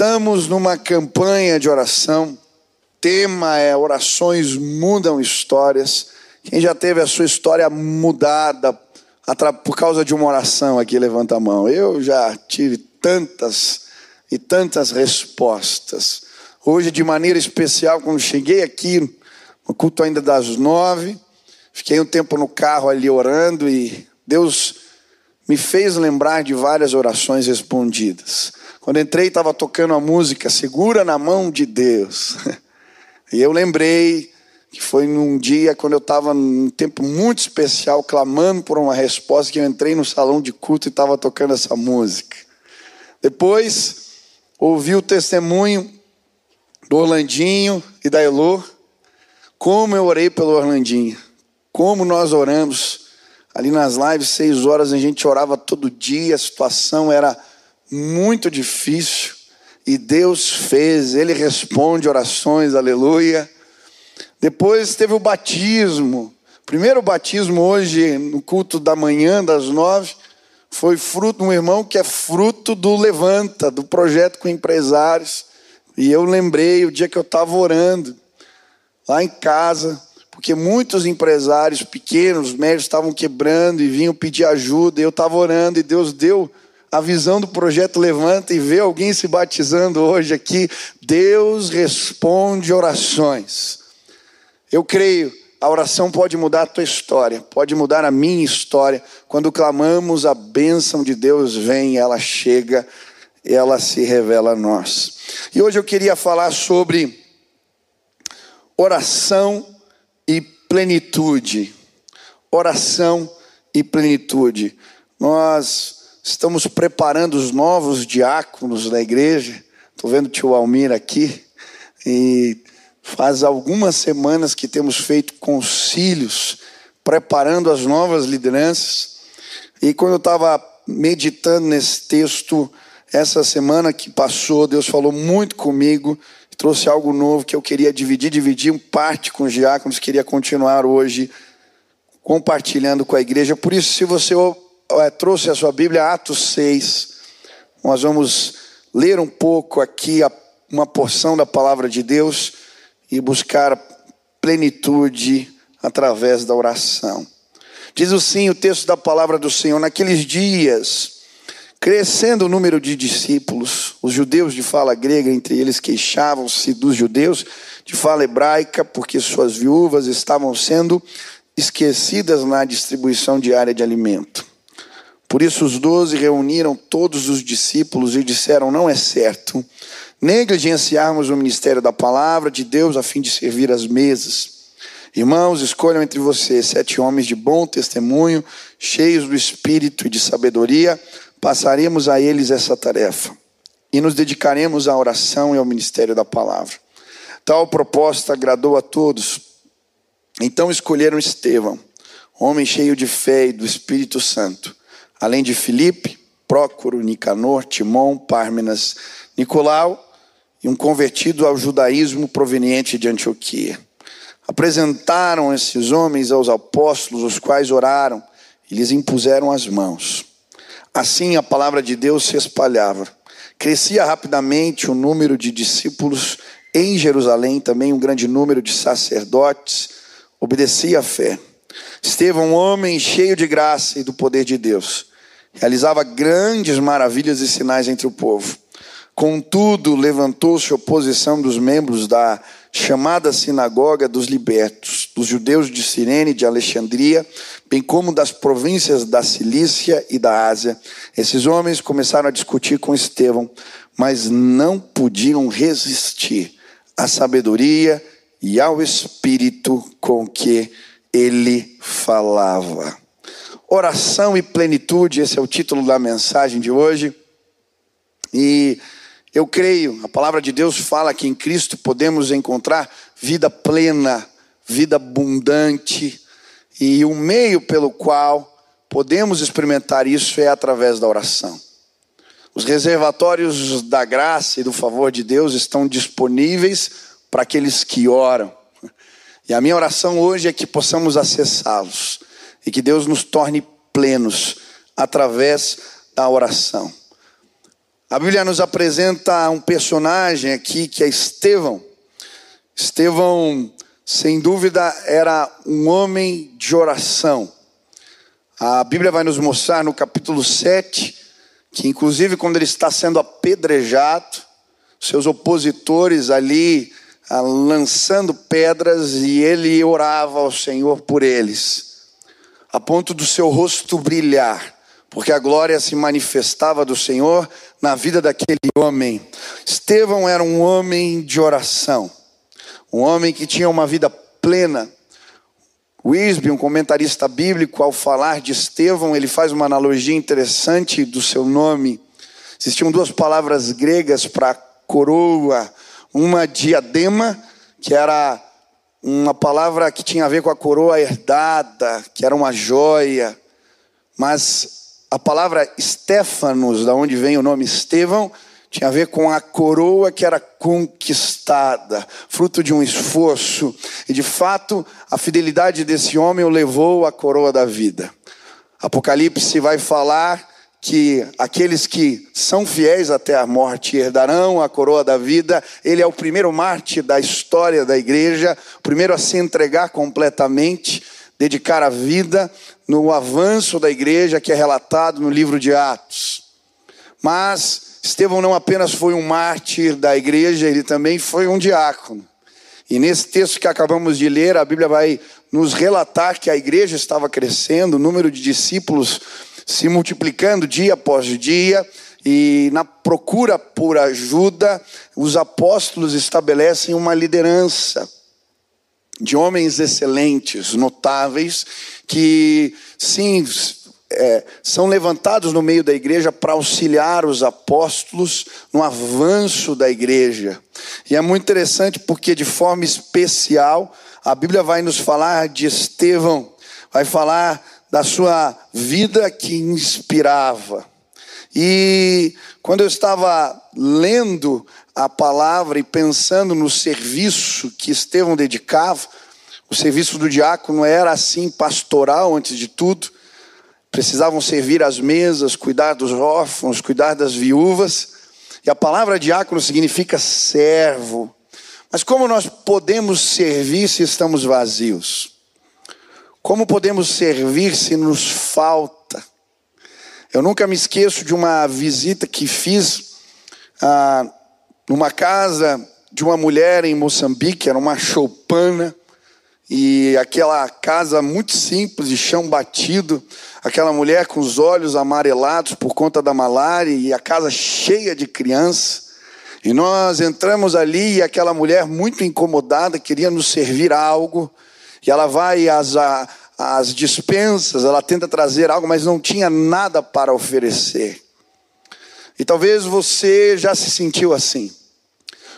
Estamos numa campanha de oração. Tema é orações mudam histórias. Quem já teve a sua história mudada por causa de uma oração aqui, levanta a mão. Eu já tive tantas e tantas respostas. Hoje, de maneira especial, quando cheguei aqui, no culto ainda das nove, fiquei um tempo no carro ali orando e Deus me fez lembrar de várias orações respondidas. Quando entrei, estava tocando a música Segura na Mão de Deus. E eu lembrei que foi num dia quando eu estava num tempo muito especial, clamando por uma resposta, que eu entrei no salão de culto e estava tocando essa música. Depois, ouvi o testemunho do Orlandinho e da Elô, como eu orei pelo Orlandinho, como nós oramos. Ali nas lives, seis horas, a gente orava todo dia, a situação era muito difícil e Deus fez, Ele responde orações, aleluia. Depois teve o batismo. Primeiro batismo hoje, no culto da manhã, das nove, foi fruto, um irmão que é fruto do Levanta, do projeto com empresários. E eu lembrei o dia que eu estava orando, lá em casa, porque muitos empresários pequenos, médios, estavam quebrando e vinham pedir ajuda, e eu estava orando, e Deus deu a visão do projeto Levanta e vê alguém se batizando hoje aqui, Deus responde orações. Eu creio, a oração pode mudar a tua história, pode mudar a minha história. Quando clamamos, a bênção de Deus vem, ela chega, ela se revela a nós. E hoje eu queria falar sobre oração e plenitude. Oração e plenitude. Nós Estamos preparando os novos diáconos da igreja. Estou vendo o tio Almir aqui. E faz algumas semanas que temos feito concílios, preparando as novas lideranças. E quando eu estava meditando nesse texto, essa semana que passou, Deus falou muito comigo, trouxe algo novo que eu queria dividir, dividir em parte com os diáconos, queria continuar hoje compartilhando com a igreja. Por isso, se você trouxe a sua Bíblia, Atos 6. Nós vamos ler um pouco aqui uma porção da palavra de Deus e buscar plenitude através da oração. Diz assim o texto da palavra do Senhor: naqueles dias, crescendo o número de discípulos, os judeus de fala grega, entre eles queixavam-se dos judeus de fala hebraica, porque suas viúvas estavam sendo esquecidas na distribuição diária de alimento. Por isso os doze reuniram todos os discípulos e disseram: Não é certo negligenciarmos o ministério da palavra de Deus a fim de servir as mesas. Irmãos, escolham entre vocês sete homens de bom testemunho, cheios do espírito e de sabedoria, passaremos a eles essa tarefa e nos dedicaremos à oração e ao ministério da palavra. Tal proposta agradou a todos. Então escolheram Estevão, homem cheio de fé e do Espírito Santo além de Filipe, Prócoro, Nicanor, Timon, Pármenas, Nicolau e um convertido ao judaísmo proveniente de Antioquia. Apresentaram esses homens aos apóstolos, os quais oraram e lhes impuseram as mãos. Assim a palavra de Deus se espalhava. Crescia rapidamente o número de discípulos em Jerusalém, também um grande número de sacerdotes obedecia à fé. Estevão, um homem cheio de graça e do poder de Deus, realizava grandes maravilhas e sinais entre o povo. Contudo, levantou-se oposição dos membros da chamada sinagoga dos libertos, dos judeus de Cirene e de Alexandria, bem como das províncias da Cilícia e da Ásia. Esses homens começaram a discutir com Estevão, mas não podiam resistir à sabedoria e ao espírito com que ele falava. Oração e plenitude, esse é o título da mensagem de hoje. E eu creio, a palavra de Deus fala que em Cristo podemos encontrar vida plena, vida abundante, e o meio pelo qual podemos experimentar isso é através da oração. Os reservatórios da graça e do favor de Deus estão disponíveis para aqueles que oram. E a minha oração hoje é que possamos acessá-los e que Deus nos torne plenos através da oração. A Bíblia nos apresenta um personagem aqui que é Estevão. Estevão, sem dúvida, era um homem de oração. A Bíblia vai nos mostrar no capítulo 7 que, inclusive, quando ele está sendo apedrejado, seus opositores ali ah, lançando pedras e ele orava ao Senhor por eles, a ponto do seu rosto brilhar porque a glória se manifestava do Senhor na vida daquele homem. Estevão era um homem de oração, um homem que tinha uma vida plena. Wisby, um comentarista bíblico, ao falar de Estevão, ele faz uma analogia interessante do seu nome. Existiam duas palavras gregas para coroa, uma diadema, que era uma palavra que tinha a ver com a coroa herdada, que era uma joia, mas a palavra Stefanos, da onde vem o nome Estevão, tinha a ver com a coroa que era conquistada, fruto de um esforço. E de fato, a fidelidade desse homem o levou à coroa da vida. Apocalipse vai falar que aqueles que são fiéis até a morte herdarão a coroa da vida. Ele é o primeiro mártir da história da igreja, o primeiro a se entregar completamente, dedicar a vida no avanço da igreja que é relatado no livro de Atos. Mas Estevão não apenas foi um mártir da igreja, ele também foi um diácono. E nesse texto que acabamos de ler, a Bíblia vai nos relatar que a igreja estava crescendo, o número de discípulos se multiplicando dia após dia, e na procura por ajuda, os apóstolos estabelecem uma liderança de homens excelentes, notáveis, que, sim, é, são levantados no meio da igreja para auxiliar os apóstolos no avanço da igreja. E é muito interessante porque, de forma especial, a Bíblia vai nos falar de Estevão, vai falar da sua vida que inspirava. E quando eu estava lendo a palavra e pensando no serviço que Estevão dedicava, o serviço do diácono era assim pastoral antes de tudo. Precisavam servir as mesas, cuidar dos órfãos, cuidar das viúvas. E a palavra diácono significa servo. Mas como nós podemos servir se estamos vazios? Como podemos servir se nos falta? Eu nunca me esqueço de uma visita que fiz ah, numa casa de uma mulher em Moçambique, era uma choupana, e aquela casa muito simples, de chão batido, aquela mulher com os olhos amarelados por conta da malária e a casa cheia de crianças. E nós entramos ali e aquela mulher muito incomodada queria nos servir algo. E ela vai às, às dispensas, ela tenta trazer algo, mas não tinha nada para oferecer. E talvez você já se sentiu assim.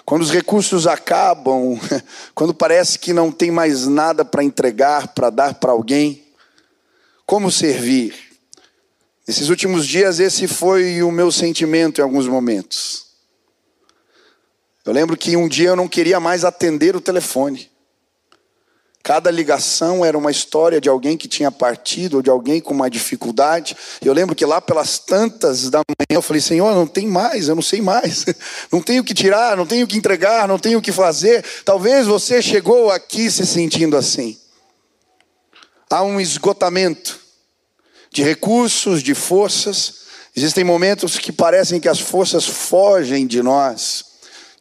Quando os recursos acabam, quando parece que não tem mais nada para entregar, para dar para alguém, como servir? Nesses últimos dias, esse foi o meu sentimento em alguns momentos. Eu lembro que um dia eu não queria mais atender o telefone. Cada ligação era uma história de alguém que tinha partido, ou de alguém com uma dificuldade. Eu lembro que lá pelas tantas da manhã eu falei: Senhor, não tem mais, eu não sei mais. Não tenho o que tirar, não tenho o que entregar, não tenho o que fazer. Talvez você chegou aqui se sentindo assim. Há um esgotamento de recursos, de forças. Existem momentos que parecem que as forças fogem de nós,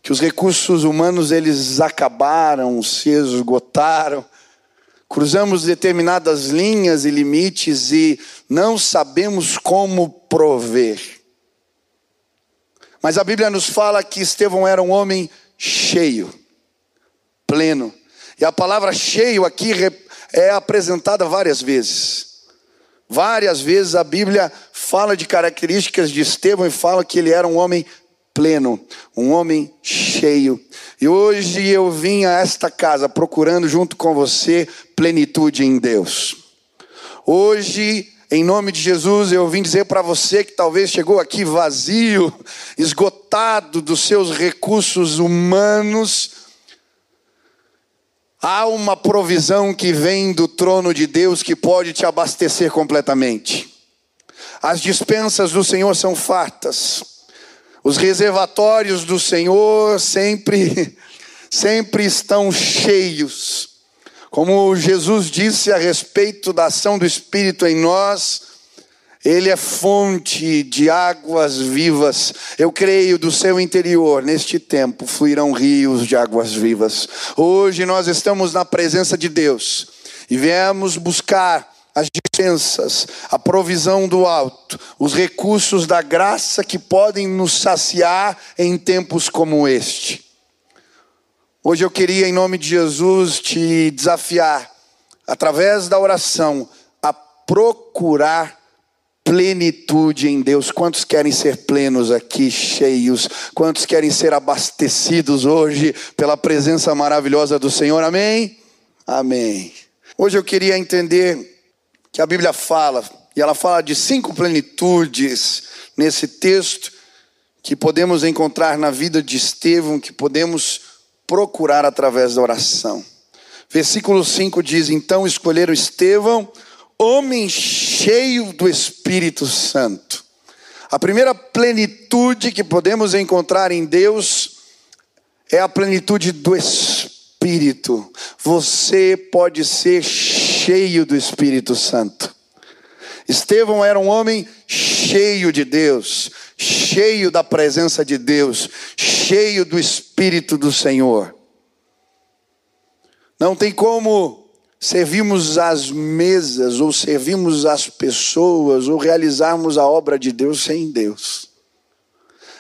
que os recursos humanos eles acabaram, se esgotaram cruzamos determinadas linhas e limites e não sabemos como prover. Mas a Bíblia nos fala que Estevão era um homem cheio, pleno. E a palavra cheio aqui é apresentada várias vezes. Várias vezes a Bíblia fala de características de Estevão e fala que ele era um homem pleno, um homem cheio. E hoje eu vim a esta casa procurando junto com você plenitude em Deus. Hoje, em nome de Jesus, eu vim dizer para você que talvez chegou aqui vazio, esgotado dos seus recursos humanos, há uma provisão que vem do trono de Deus que pode te abastecer completamente. As dispensas do Senhor são fartas. Os reservatórios do Senhor sempre, sempre estão cheios. Como Jesus disse a respeito da ação do Espírito em nós, ele é fonte de águas vivas. Eu creio do seu interior, neste tempo, fluirão rios de águas vivas. Hoje nós estamos na presença de Deus e viemos buscar as dispensas, a provisão do alto, os recursos da graça que podem nos saciar em tempos como este. Hoje eu queria, em nome de Jesus, te desafiar, através da oração, a procurar plenitude em Deus. Quantos querem ser plenos aqui, cheios? Quantos querem ser abastecidos hoje pela presença maravilhosa do Senhor? Amém? Amém. Hoje eu queria entender que a Bíblia fala, e ela fala de cinco plenitudes nesse texto que podemos encontrar na vida de Estevão, que podemos procurar através da oração. Versículo 5 diz: Então escolheram Estevão, homem cheio do Espírito Santo. A primeira plenitude que podemos encontrar em Deus é a plenitude do Espírito. Você pode ser cheio do Espírito Santo. Estevão era um homem cheio de Deus, cheio da presença de Deus, cheio do Espírito do Senhor. Não tem como servirmos as mesas, ou servirmos as pessoas, ou realizarmos a obra de Deus sem Deus.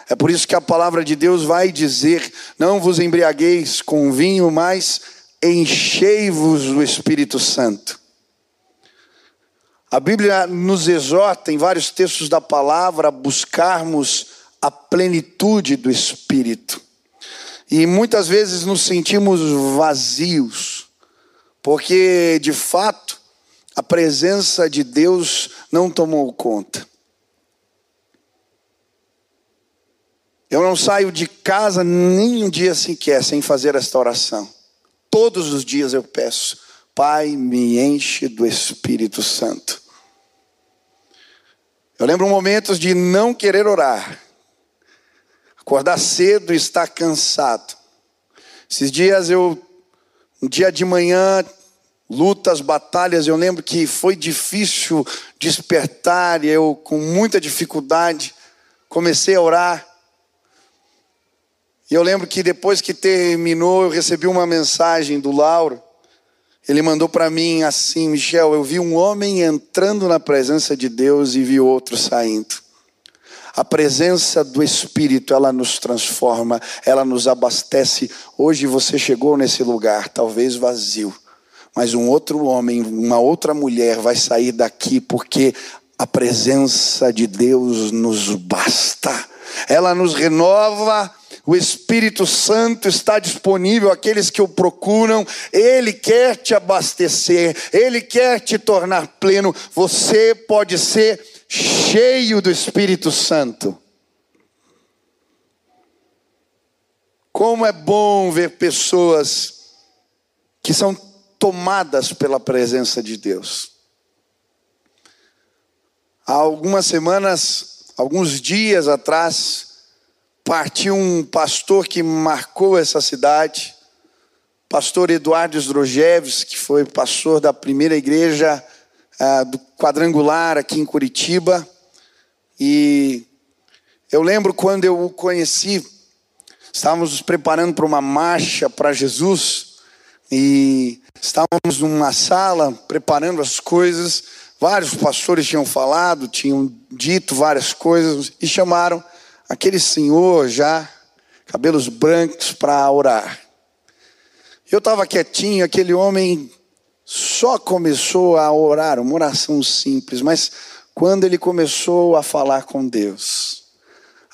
É por isso que a palavra de Deus vai dizer: Não vos embriagueis com vinho, mas enchei-vos do Espírito Santo. A Bíblia nos exorta em vários textos da palavra a buscarmos a plenitude do Espírito. E muitas vezes nos sentimos vazios, porque de fato a presença de Deus não tomou conta. Eu não saio de casa nem um dia sequer sem fazer esta oração. Todos os dias eu peço, Pai, me enche do Espírito Santo. Eu lembro momentos de não querer orar, acordar cedo e estar cansado. Esses dias eu, um dia de manhã, lutas, batalhas, eu lembro que foi difícil despertar, e eu com muita dificuldade comecei a orar. E eu lembro que depois que terminou, eu recebi uma mensagem do Lauro. Ele mandou para mim assim: Michel, eu vi um homem entrando na presença de Deus e vi outro saindo. A presença do Espírito, ela nos transforma, ela nos abastece. Hoje você chegou nesse lugar, talvez vazio, mas um outro homem, uma outra mulher vai sair daqui porque a presença de Deus nos basta. Ela nos renova, o Espírito Santo está disponível àqueles que o procuram, ele quer te abastecer, ele quer te tornar pleno. Você pode ser cheio do Espírito Santo. Como é bom ver pessoas que são tomadas pela presença de Deus. Há algumas semanas, alguns dias atrás, partiu um pastor que marcou essa cidade, pastor Eduardo Sdrojeves, que foi pastor da primeira igreja ah, do quadrangular aqui em Curitiba. E eu lembro quando eu o conheci, estávamos nos preparando para uma marcha para Jesus e estávamos numa sala preparando as coisas. Vários pastores tinham falado, tinham dito várias coisas e chamaram aquele senhor já, cabelos brancos, para orar. Eu estava quietinho, aquele homem só começou a orar, uma oração simples, mas quando ele começou a falar com Deus,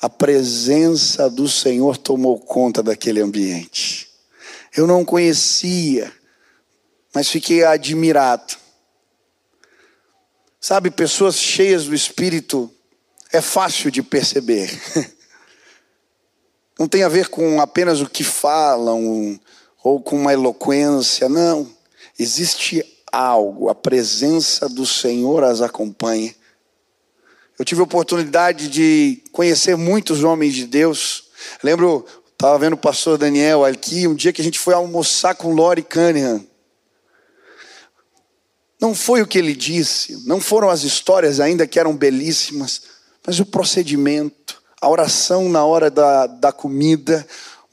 a presença do Senhor tomou conta daquele ambiente. Eu não conhecia, mas fiquei admirado. Sabe, pessoas cheias do Espírito é fácil de perceber. Não tem a ver com apenas o que falam ou com uma eloquência, não. Existe algo, a presença do Senhor as acompanha. eu tive a oportunidade de conhecer muitos homens de Deus. Lembro, estava vendo o pastor Daniel aqui, um dia que a gente foi almoçar com Lori Cunningham. Não foi o que ele disse, não foram as histórias ainda que eram belíssimas, mas o procedimento, a oração na hora da, da comida,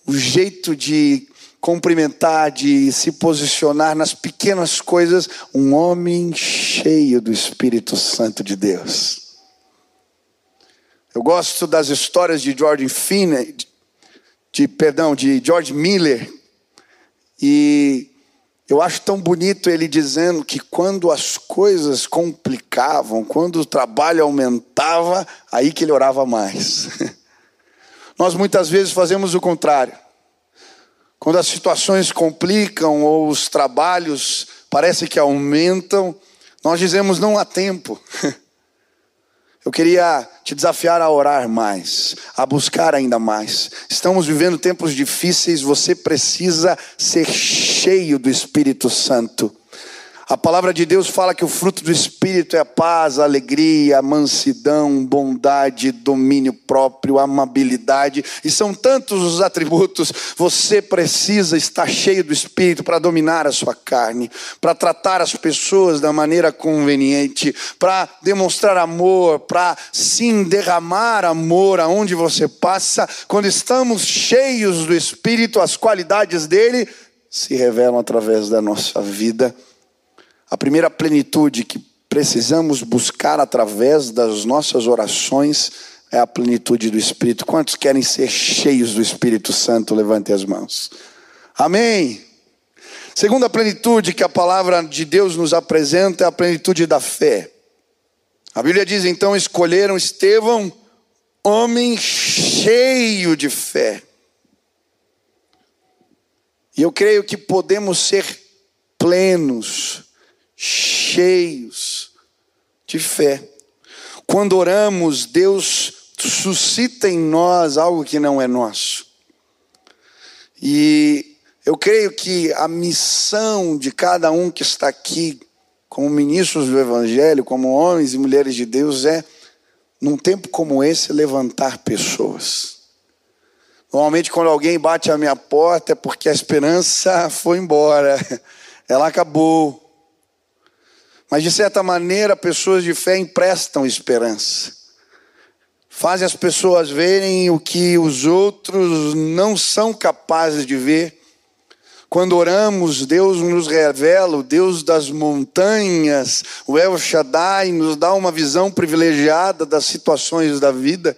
o jeito de cumprimentar, de se posicionar nas pequenas coisas, um homem cheio do Espírito Santo de Deus. Eu gosto das histórias de George Finney, de perdão, de George Miller, e eu acho tão bonito ele dizendo que quando as coisas complicavam, quando o trabalho aumentava, aí que ele orava mais. Nós muitas vezes fazemos o contrário. Quando as situações complicam ou os trabalhos parece que aumentam, nós dizemos não há tempo. Eu queria te desafiar a orar mais, a buscar ainda mais. Estamos vivendo tempos difíceis, você precisa ser cheio do Espírito Santo. A palavra de Deus fala que o fruto do Espírito é a paz, a alegria, a mansidão, bondade, domínio próprio, amabilidade, e são tantos os atributos. Você precisa estar cheio do Espírito para dominar a sua carne, para tratar as pessoas da maneira conveniente, para demonstrar amor, para sim derramar amor aonde você passa. Quando estamos cheios do Espírito, as qualidades dele se revelam através da nossa vida a primeira plenitude que precisamos buscar através das nossas orações é a plenitude do Espírito. Quantos querem ser cheios do Espírito Santo? Levante as mãos. Amém. Segunda plenitude que a palavra de Deus nos apresenta é a plenitude da fé. A Bíblia diz então: escolheram Estevão, homem cheio de fé. E eu creio que podemos ser plenos cheios de fé. Quando oramos, Deus suscita em nós algo que não é nosso. E eu creio que a missão de cada um que está aqui, como ministros do Evangelho, como homens e mulheres de Deus, é, num tempo como esse, levantar pessoas. Normalmente, quando alguém bate a minha porta, é porque a esperança foi embora, ela acabou. Mas de certa maneira, pessoas de fé emprestam esperança. Fazem as pessoas verem o que os outros não são capazes de ver. Quando oramos, Deus nos revela, o Deus das montanhas, o El Shaddai, nos dá uma visão privilegiada das situações da vida.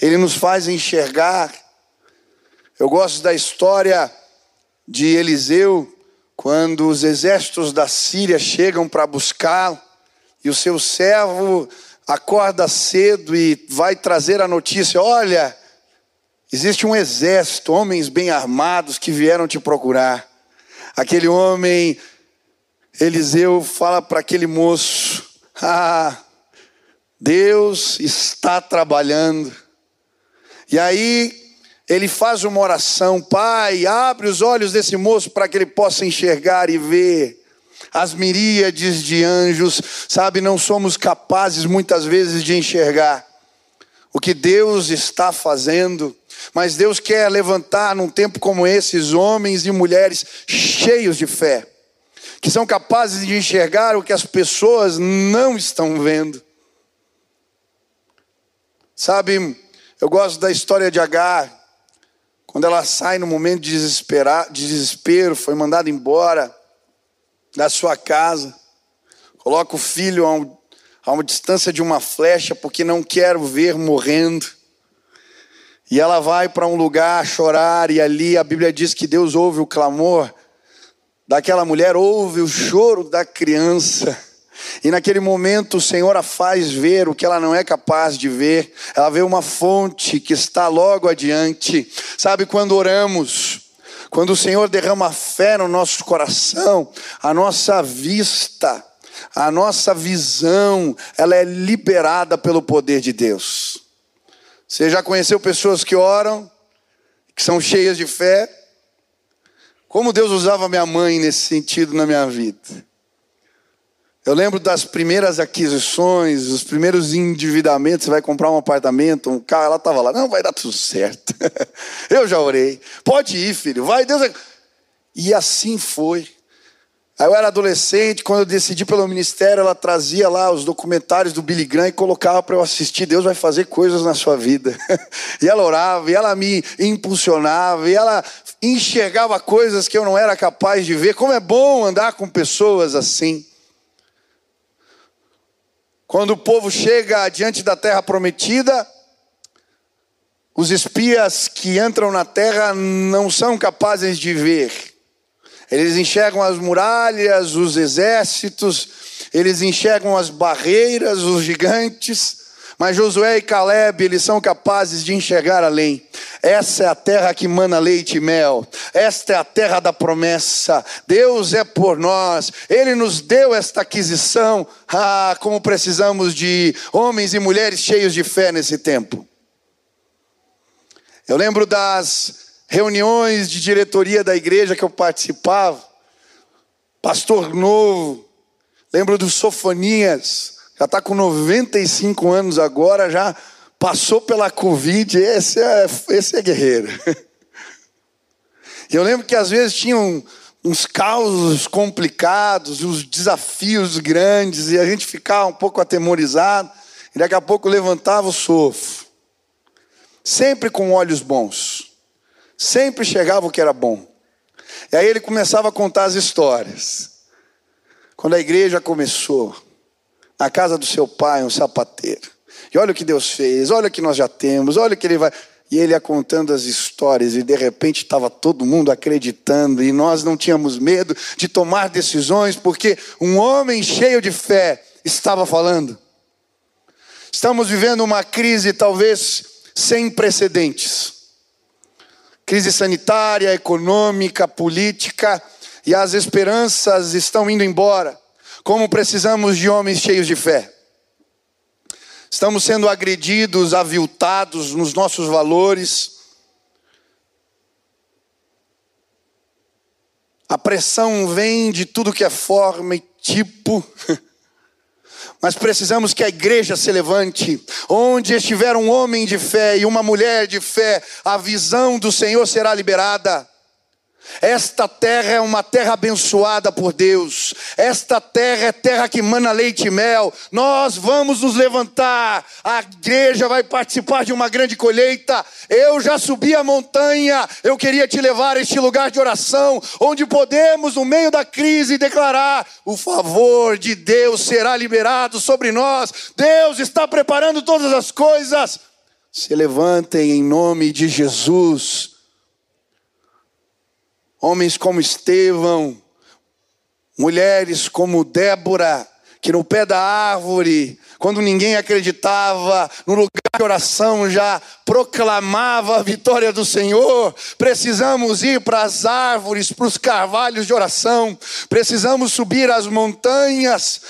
Ele nos faz enxergar. Eu gosto da história de Eliseu, quando os exércitos da Síria chegam para buscá-lo, e o seu servo acorda cedo e vai trazer a notícia: olha, existe um exército, homens bem armados que vieram te procurar. Aquele homem, Eliseu, fala para aquele moço: ah, Deus está trabalhando. E aí ele faz uma oração: Pai, abre os olhos desse moço para que ele possa enxergar e ver. As miríades de anjos, sabe, não somos capazes muitas vezes de enxergar o que Deus está fazendo, mas Deus quer levantar num tempo como esses homens e mulheres cheios de fé, que são capazes de enxergar o que as pessoas não estão vendo. Sabe, eu gosto da história de Agar. Quando ela sai no momento de, de desespero, foi mandada embora da sua casa, coloca o filho a, um, a uma distância de uma flecha, porque não quero ver morrendo. E ela vai para um lugar chorar, e ali a Bíblia diz que Deus ouve o clamor daquela mulher, ouve o choro da criança. E naquele momento o Senhor a faz ver o que ela não é capaz de ver. Ela vê uma fonte que está logo adiante. Sabe quando oramos, quando o Senhor derrama fé no nosso coração, a nossa vista, a nossa visão, ela é liberada pelo poder de Deus. Você já conheceu pessoas que oram, que são cheias de fé? Como Deus usava minha mãe nesse sentido na minha vida. Eu lembro das primeiras aquisições, os primeiros endividamentos. Você vai comprar um apartamento, um carro, ela estava lá. Não, vai dar tudo certo. Eu já orei. Pode ir, filho. Vai, Deus. É... E assim foi. Aí eu era adolescente, quando eu decidi pelo ministério, ela trazia lá os documentários do Billy Graham e colocava para eu assistir. Deus vai fazer coisas na sua vida. e ela orava, e ela me impulsionava, e ela enxergava coisas que eu não era capaz de ver. Como é bom andar com pessoas assim. Quando o povo chega diante da terra prometida, os espias que entram na terra não são capazes de ver eles enxergam as muralhas, os exércitos, eles enxergam as barreiras, os gigantes. Mas Josué e Caleb, eles são capazes de enxergar além. Essa é a terra que mana leite e mel. Esta é a terra da promessa. Deus é por nós. Ele nos deu esta aquisição. Ah, como precisamos de homens e mulheres cheios de fé nesse tempo. Eu lembro das reuniões de diretoria da igreja que eu participava, pastor novo, lembro do Sofonias, já está com 95 anos agora, já passou pela Covid, esse é, esse é guerreiro. Eu lembro que às vezes tinham uns causos complicados, uns desafios grandes, e a gente ficava um pouco atemorizado, e daqui a pouco levantava o sofo, sempre com olhos bons. Sempre chegava o que era bom. E aí ele começava a contar as histórias. Quando a igreja começou, na casa do seu pai, um sapateiro. E olha o que Deus fez, olha o que nós já temos, olha o que ele vai. E ele ia contando as histórias, e de repente estava todo mundo acreditando, e nós não tínhamos medo de tomar decisões, porque um homem cheio de fé estava falando. Estamos vivendo uma crise talvez sem precedentes crise sanitária, econômica, política, e as esperanças estão indo embora. Como precisamos de homens cheios de fé. Estamos sendo agredidos, aviltados nos nossos valores. A pressão vem de tudo que é forma e tipo. Mas precisamos que a igreja se levante. Onde estiver um homem de fé e uma mulher de fé, a visão do Senhor será liberada. Esta terra é uma terra abençoada por Deus. Esta terra é terra que mana leite e mel. Nós vamos nos levantar. A igreja vai participar de uma grande colheita. Eu já subi a montanha. Eu queria te levar a este lugar de oração, onde podemos, no meio da crise, declarar: o favor de Deus será liberado sobre nós. Deus está preparando todas as coisas. Se levantem em nome de Jesus homens como Estevão, mulheres como Débora, que no pé da árvore, quando ninguém acreditava, no lugar de oração já proclamava a vitória do Senhor. Precisamos ir para as árvores, para os carvalhos de oração, precisamos subir as montanhas,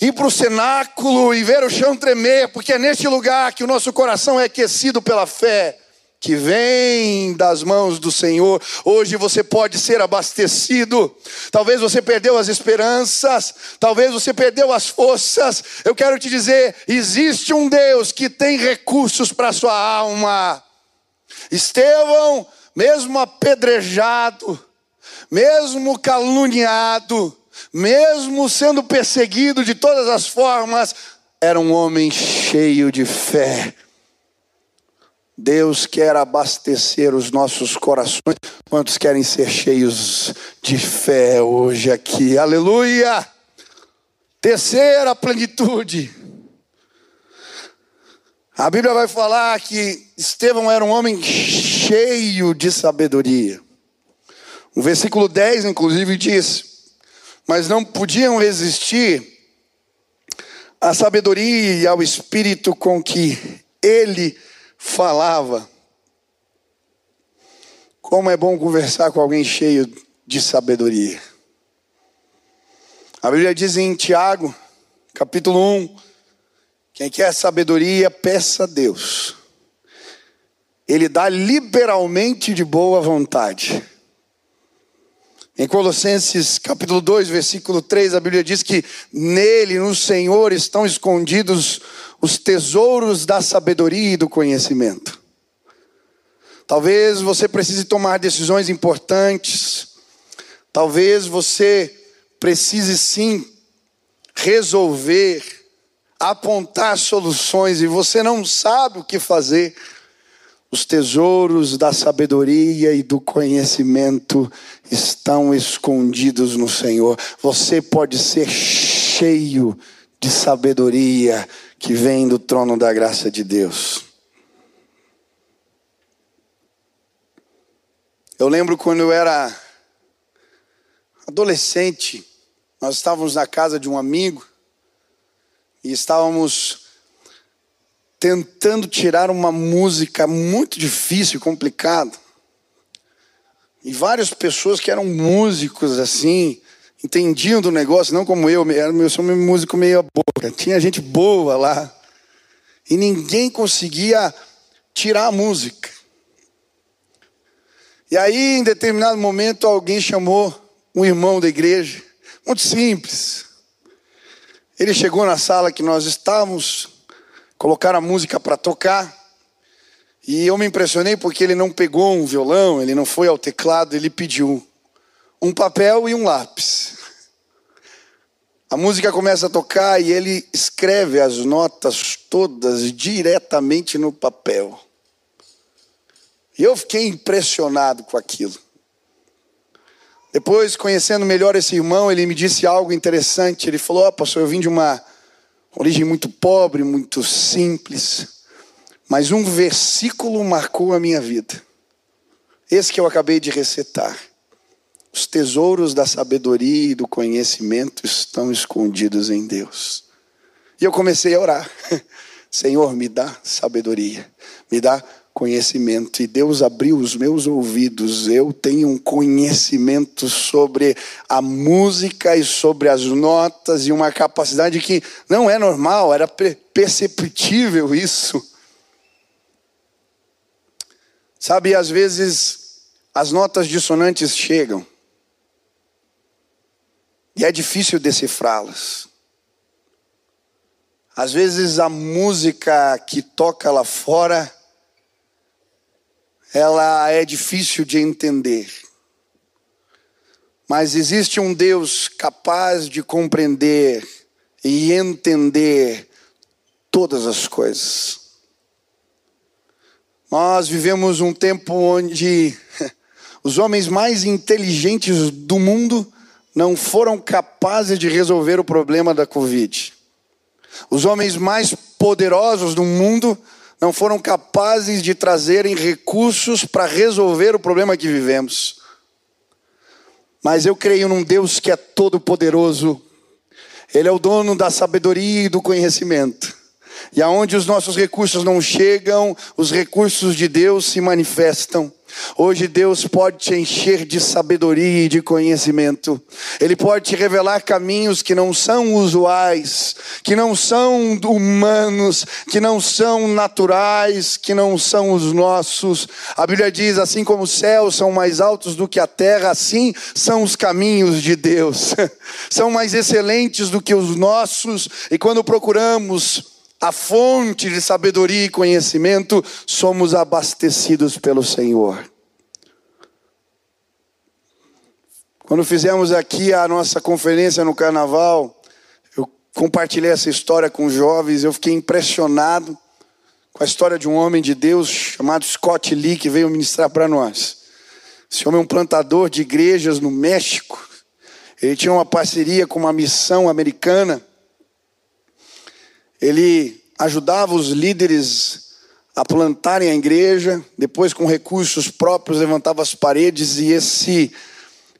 ir para o cenáculo e ver o chão tremer, porque é neste lugar que o nosso coração é aquecido pela fé que vem das mãos do Senhor. Hoje você pode ser abastecido. Talvez você perdeu as esperanças, talvez você perdeu as forças. Eu quero te dizer, existe um Deus que tem recursos para sua alma. Estevão, mesmo apedrejado, mesmo caluniado, mesmo sendo perseguido de todas as formas, era um homem cheio de fé Deus quer abastecer os nossos corações. Quantos querem ser cheios de fé hoje aqui? Aleluia! Terceira plenitude. A Bíblia vai falar que Estevão era um homem cheio de sabedoria. O versículo 10, inclusive, diz: Mas não podiam resistir à sabedoria e ao espírito com que ele falava. Como é bom conversar com alguém cheio de sabedoria. A Bíblia diz em Tiago, capítulo 1, quem quer sabedoria, peça a Deus. Ele dá liberalmente de boa vontade. Em Colossenses capítulo 2, versículo 3, a Bíblia diz que nele, no Senhor, estão escondidos os tesouros da sabedoria e do conhecimento. Talvez você precise tomar decisões importantes. Talvez você precise sim resolver, apontar soluções e você não sabe o que fazer. Os tesouros da sabedoria e do conhecimento estão escondidos no Senhor. Você pode ser cheio de sabedoria que vem do trono da graça de Deus. Eu lembro quando eu era adolescente, nós estávamos na casa de um amigo e estávamos tentando tirar uma música muito difícil, complicada. E várias pessoas que eram músicos assim, entendiam do negócio, não como eu, eu sou um músico meio boca. Tinha gente boa lá. E ninguém conseguia tirar a música. E aí, em determinado momento, alguém chamou um irmão da igreja, muito simples. Ele chegou na sala que nós estávamos, colocaram a música para tocar. E eu me impressionei porque ele não pegou um violão, ele não foi ao teclado, ele pediu um papel e um lápis. A música começa a tocar e ele escreve as notas todas diretamente no papel. E eu fiquei impressionado com aquilo. Depois, conhecendo melhor esse irmão, ele me disse algo interessante. Ele falou: oh, pastor, eu vim de uma origem muito pobre, muito simples, mas um versículo marcou a minha vida. Esse que eu acabei de recitar. Os tesouros da sabedoria e do conhecimento estão escondidos em Deus. E eu comecei a orar. Senhor, me dá sabedoria, me dá conhecimento. E Deus abriu os meus ouvidos. Eu tenho um conhecimento sobre a música e sobre as notas e uma capacidade que não é normal, era perceptível isso. Sabe, às vezes as notas dissonantes chegam e é difícil decifrá-las. Às vezes a música que toca lá fora ela é difícil de entender. Mas existe um Deus capaz de compreender e entender todas as coisas. Nós vivemos um tempo onde os homens mais inteligentes do mundo não foram capazes de resolver o problema da Covid. Os homens mais poderosos do mundo não foram capazes de trazerem recursos para resolver o problema que vivemos. Mas eu creio num Deus que é todo-poderoso, Ele é o dono da sabedoria e do conhecimento. E aonde os nossos recursos não chegam, os recursos de Deus se manifestam. Hoje Deus pode te encher de sabedoria e de conhecimento. Ele pode te revelar caminhos que não são usuais, que não são humanos, que não são naturais, que não são os nossos. A Bíblia diz: assim como os céus são mais altos do que a terra, assim são os caminhos de Deus. são mais excelentes do que os nossos, e quando procuramos a fonte de sabedoria e conhecimento, somos abastecidos pelo Senhor. Quando fizemos aqui a nossa conferência no carnaval, eu compartilhei essa história com jovens, eu fiquei impressionado com a história de um homem de Deus chamado Scott Lee, que veio ministrar para nós. Esse homem é um plantador de igrejas no México. Ele tinha uma parceria com uma missão americana ele ajudava os líderes a plantarem a igreja, depois com recursos próprios levantava as paredes e esse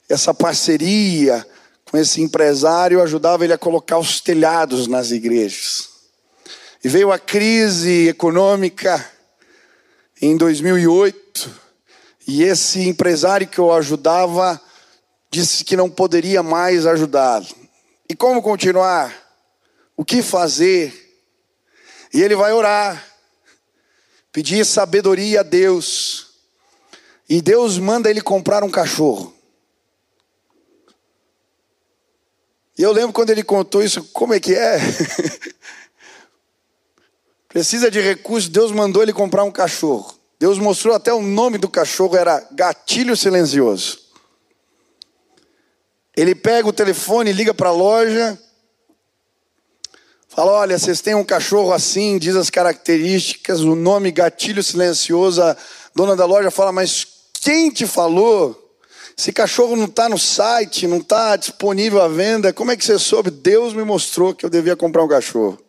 essa parceria com esse empresário ajudava ele a colocar os telhados nas igrejas. E veio a crise econômica em 2008, e esse empresário que eu ajudava disse que não poderia mais ajudá-lo. E como continuar? O que fazer? E ele vai orar, pedir sabedoria a Deus. E Deus manda ele comprar um cachorro. E eu lembro quando ele contou isso, como é que é? Precisa de recursos, Deus mandou ele comprar um cachorro. Deus mostrou até o nome do cachorro, era Gatilho Silencioso. Ele pega o telefone, liga para a loja, fala: Olha, vocês têm um cachorro assim, diz as características, o nome Gatilho Silencioso. A dona da loja fala: Mas quem te falou? Esse cachorro não está no site, não está disponível à venda. Como é que você soube? Deus me mostrou que eu devia comprar um cachorro.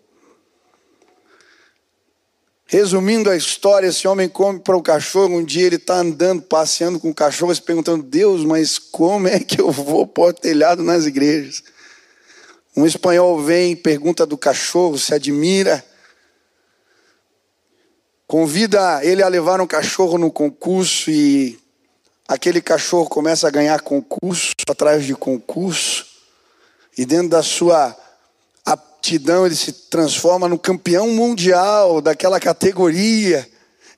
Resumindo a história, esse homem compra o cachorro. Um dia ele está andando, passeando com o cachorro, se perguntando: Deus, mas como é que eu vou pôr telhado nas igrejas? Um espanhol vem, pergunta do cachorro, se admira, convida ele a levar um cachorro no concurso e aquele cachorro começa a ganhar concurso atrás de concurso, e dentro da sua aptidão ele se transforma no campeão mundial daquela categoria.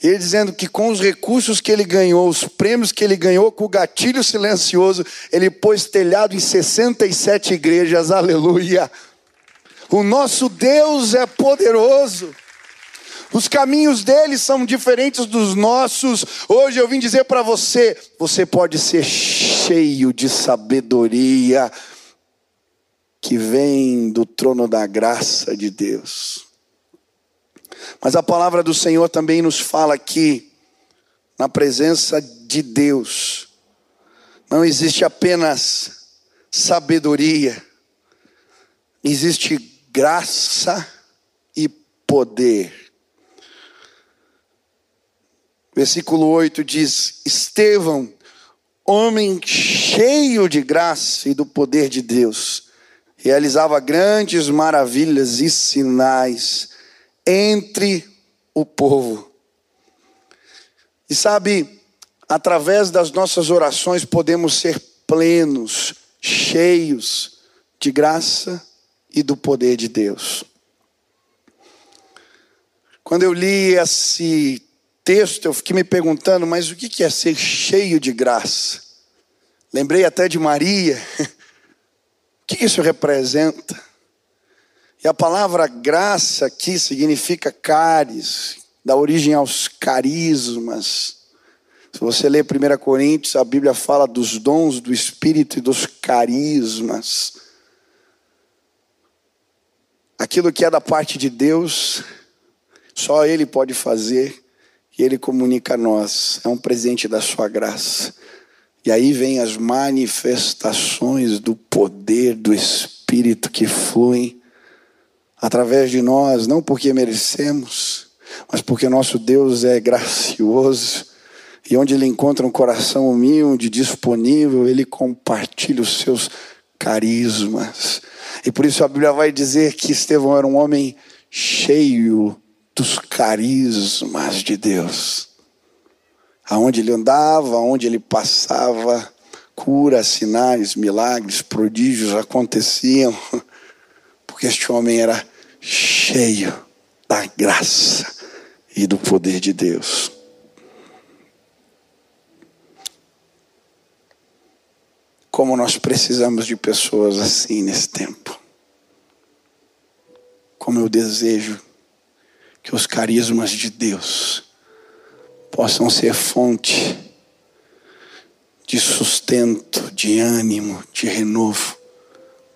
Ele dizendo que com os recursos que ele ganhou, os prêmios que ele ganhou, com o gatilho silencioso, ele pôs telhado em 67 igrejas, aleluia. O nosso Deus é poderoso. Os caminhos dele são diferentes dos nossos. Hoje eu vim dizer para você: você pode ser cheio de sabedoria que vem do trono da graça de Deus. Mas a palavra do Senhor também nos fala que, na presença de Deus, não existe apenas sabedoria, existe graça e poder. Versículo 8 diz: Estevão, homem cheio de graça e do poder de Deus, realizava grandes maravilhas e sinais entre o povo. E sabe, através das nossas orações podemos ser plenos, cheios de graça e do poder de Deus. Quando eu li esse texto, eu fiquei me perguntando, mas o que é ser cheio de graça? Lembrei até de Maria. O que isso representa? E a palavra graça aqui significa caris, dá origem aos carismas. Se você ler 1 Coríntios, a Bíblia fala dos dons do Espírito e dos carismas. Aquilo que é da parte de Deus, só Ele pode fazer e Ele comunica a nós. É um presente da Sua graça. E aí vem as manifestações do poder do Espírito que fluem através de nós, não porque merecemos, mas porque nosso Deus é gracioso. E onde ele encontra um coração humilde, disponível, ele compartilha os seus carismas. E por isso a Bíblia vai dizer que Estevão era um homem cheio dos carismas de Deus. Aonde ele andava, aonde ele passava, curas, sinais, milagres, prodígios aconteciam, porque este homem era cheio da graça e do poder de Deus. Como nós precisamos de pessoas assim nesse tempo. Como eu desejo que os carismas de Deus possam ser fonte de sustento, de ânimo, de renovo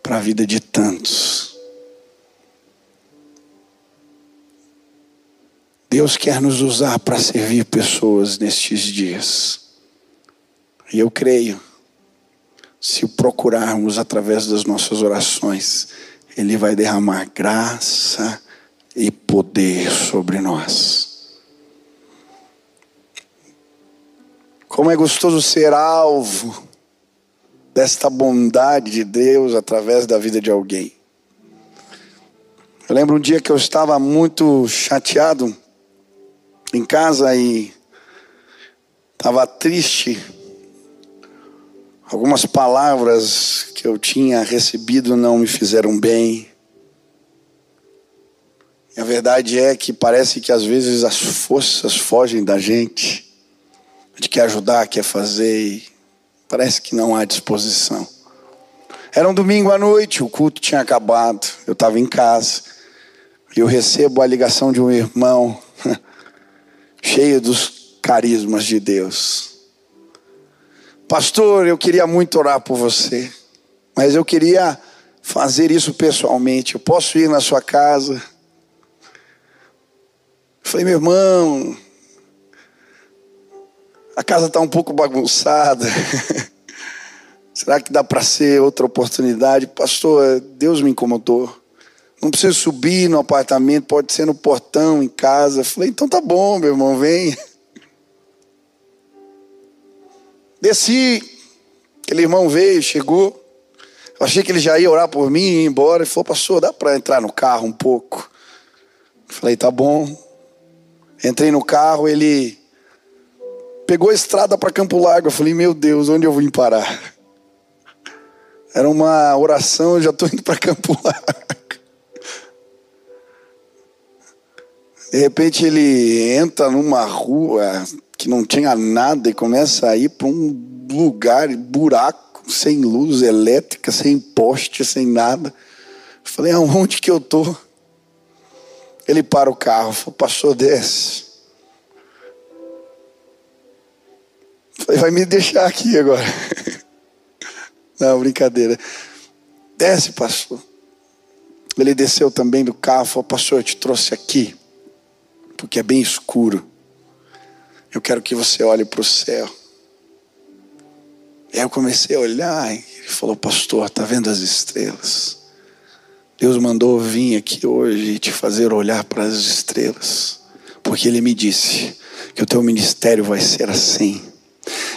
para a vida de tantos. Deus quer nos usar para servir pessoas nestes dias. E eu creio, se o procurarmos através das nossas orações, Ele vai derramar graça e poder sobre nós. Como é gostoso ser alvo desta bondade de Deus através da vida de alguém. Eu lembro um dia que eu estava muito chateado em casa e estava triste. Algumas palavras que eu tinha recebido não me fizeram bem. E a verdade é que parece que às vezes as forças fogem da gente. A gente quer ajudar, quer fazer e parece que não há disposição. Era um domingo à noite, o culto tinha acabado, eu estava em casa. E eu recebo a ligação de um irmão cheio dos carismas de Deus. Pastor, eu queria muito orar por você, mas eu queria fazer isso pessoalmente. Eu posso ir na sua casa? Eu falei, meu irmão, a casa está um pouco bagunçada. Será que dá para ser outra oportunidade? Pastor, Deus me incomodou. Não precisa subir no apartamento, pode ser no portão, em casa. falei, então tá bom, meu irmão, vem. Desci, aquele irmão veio, chegou. Eu achei que ele já ia orar por mim e ir embora. Ele falou, pastor, dá para entrar no carro um pouco? falei, tá bom. Entrei no carro, ele pegou a estrada para Campo Largo. Eu falei, meu Deus, onde eu vim parar? Era uma oração, eu já estou indo para Campo Largo. De repente ele entra numa rua que não tinha nada e começa a ir para um lugar, buraco, sem luz elétrica, sem poste, sem nada. Eu falei, aonde que eu tô? Ele para o carro, falou, pastor, desce. Falei, vai me deixar aqui agora. Não, brincadeira. Desce, pastor. Ele desceu também do carro, falou, pastor, eu te trouxe aqui porque é bem escuro. Eu quero que você olhe para o céu. E aí eu comecei a olhar, e ele falou, pastor, está vendo as estrelas? Deus mandou vir aqui hoje e te fazer olhar para as estrelas, porque Ele me disse que o teu ministério vai ser assim.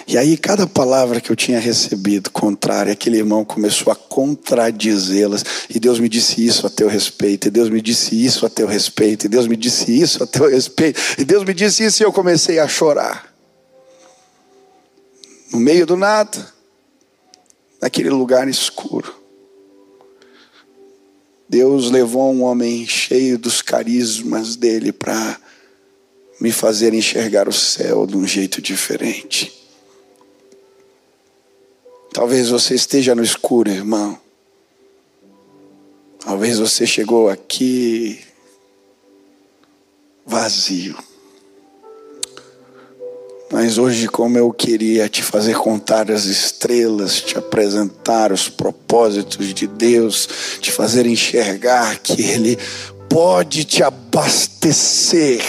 E aí, cada palavra que eu tinha recebido contrária, aquele irmão começou a contradizê-las. E Deus me disse isso a teu respeito. E Deus me disse isso a teu respeito. E Deus me disse isso a teu respeito. E Deus me disse isso e eu comecei a chorar. No meio do nada, naquele lugar escuro. Deus levou um homem cheio dos carismas dele para me fazer enxergar o céu de um jeito diferente. Talvez você esteja no escuro, irmão. Talvez você chegou aqui vazio. Mas hoje, como eu queria te fazer contar as estrelas, te apresentar os propósitos de Deus, te fazer enxergar que Ele pode te abastecer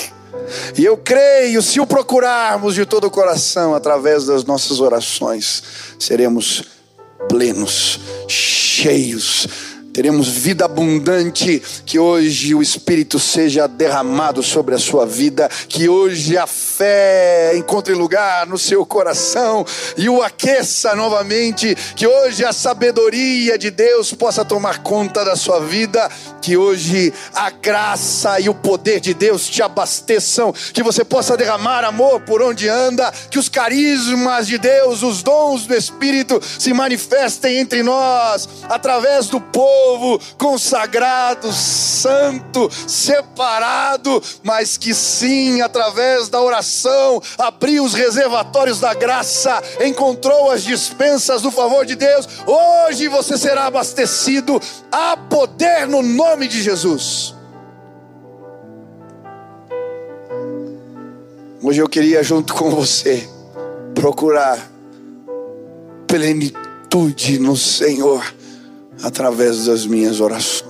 e eu creio, se o procurarmos de todo o coração, através das nossas orações, seremos plenos, cheios teremos vida abundante, que hoje o Espírito seja derramado sobre a sua vida, que hoje a fé encontre lugar no seu coração e o aqueça novamente, que hoje a sabedoria de Deus possa tomar conta da sua vida, que hoje a graça e o poder de Deus te abasteçam, que você possa derramar amor por onde anda, que os carismas de Deus, os dons do Espírito se manifestem entre nós através do povo povo consagrado, santo, separado, mas que sim, através da oração, abriu os reservatórios da graça, encontrou as dispensas do favor de Deus. Hoje você será abastecido a poder no nome de Jesus. Hoje eu queria, junto com você, procurar plenitude no Senhor através das minhas orações.